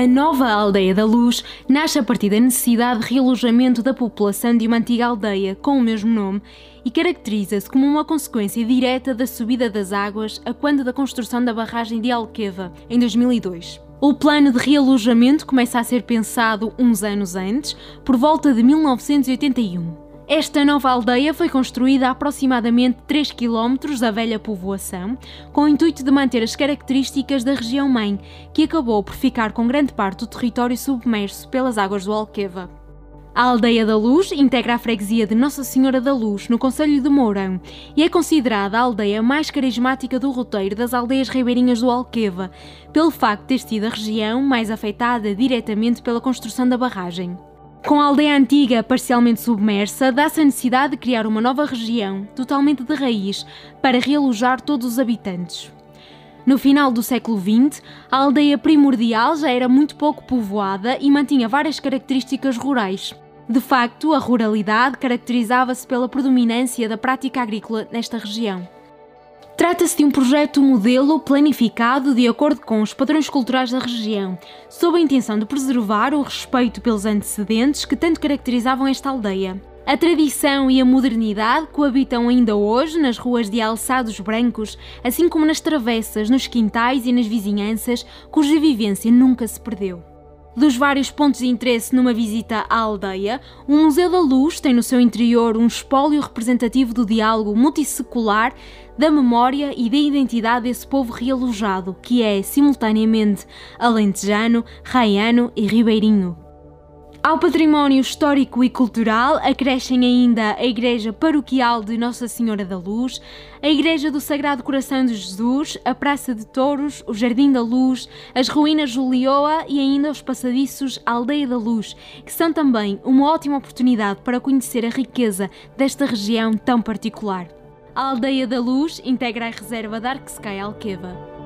A nova Aldeia da Luz nasce a partir da necessidade de realojamento da população de uma antiga aldeia com o mesmo nome e caracteriza-se como uma consequência direta da subida das águas a quando da construção da barragem de Alqueva, em 2002. O plano de realojamento começa a ser pensado uns anos antes, por volta de 1981. Esta nova aldeia foi construída a aproximadamente 3 km da velha povoação, com o intuito de manter as características da região-mãe, que acabou por ficar com grande parte do território submerso pelas águas do Alqueva. A Aldeia da Luz integra a freguesia de Nossa Senhora da Luz, no Conselho de Mourão, e é considerada a aldeia mais carismática do roteiro das aldeias ribeirinhas do Alqueva, pelo facto de ter sido a região mais afetada diretamente pela construção da barragem. Com a aldeia antiga parcialmente submersa, dá-se a necessidade de criar uma nova região, totalmente de raiz, para realojar todos os habitantes. No final do século XX, a aldeia primordial já era muito pouco povoada e mantinha várias características rurais. De facto, a ruralidade caracterizava-se pela predominância da prática agrícola nesta região. Trata-se de um projeto modelo planificado de acordo com os padrões culturais da região, sob a intenção de preservar o respeito pelos antecedentes que tanto caracterizavam esta aldeia. A tradição e a modernidade coabitam ainda hoje nas ruas de alçados brancos, assim como nas travessas, nos quintais e nas vizinhanças, cuja vivência nunca se perdeu. Dos vários pontos de interesse numa visita à aldeia, o Museu da Luz tem no seu interior um espólio representativo do diálogo multissecular, da memória e da identidade desse povo realojado, que é, simultaneamente, alentejano, raiano e ribeirinho. Ao património histórico e cultural acrescem ainda a Igreja Paroquial de Nossa Senhora da Luz, a Igreja do Sagrado Coração de Jesus, a Praça de Touros, o Jardim da Luz, as ruínas Julioa e ainda os passadiços Aldeia da Luz, que são também uma ótima oportunidade para conhecer a riqueza desta região tão particular. A Aldeia da Luz integra a reserva da Arquescai Alqueva.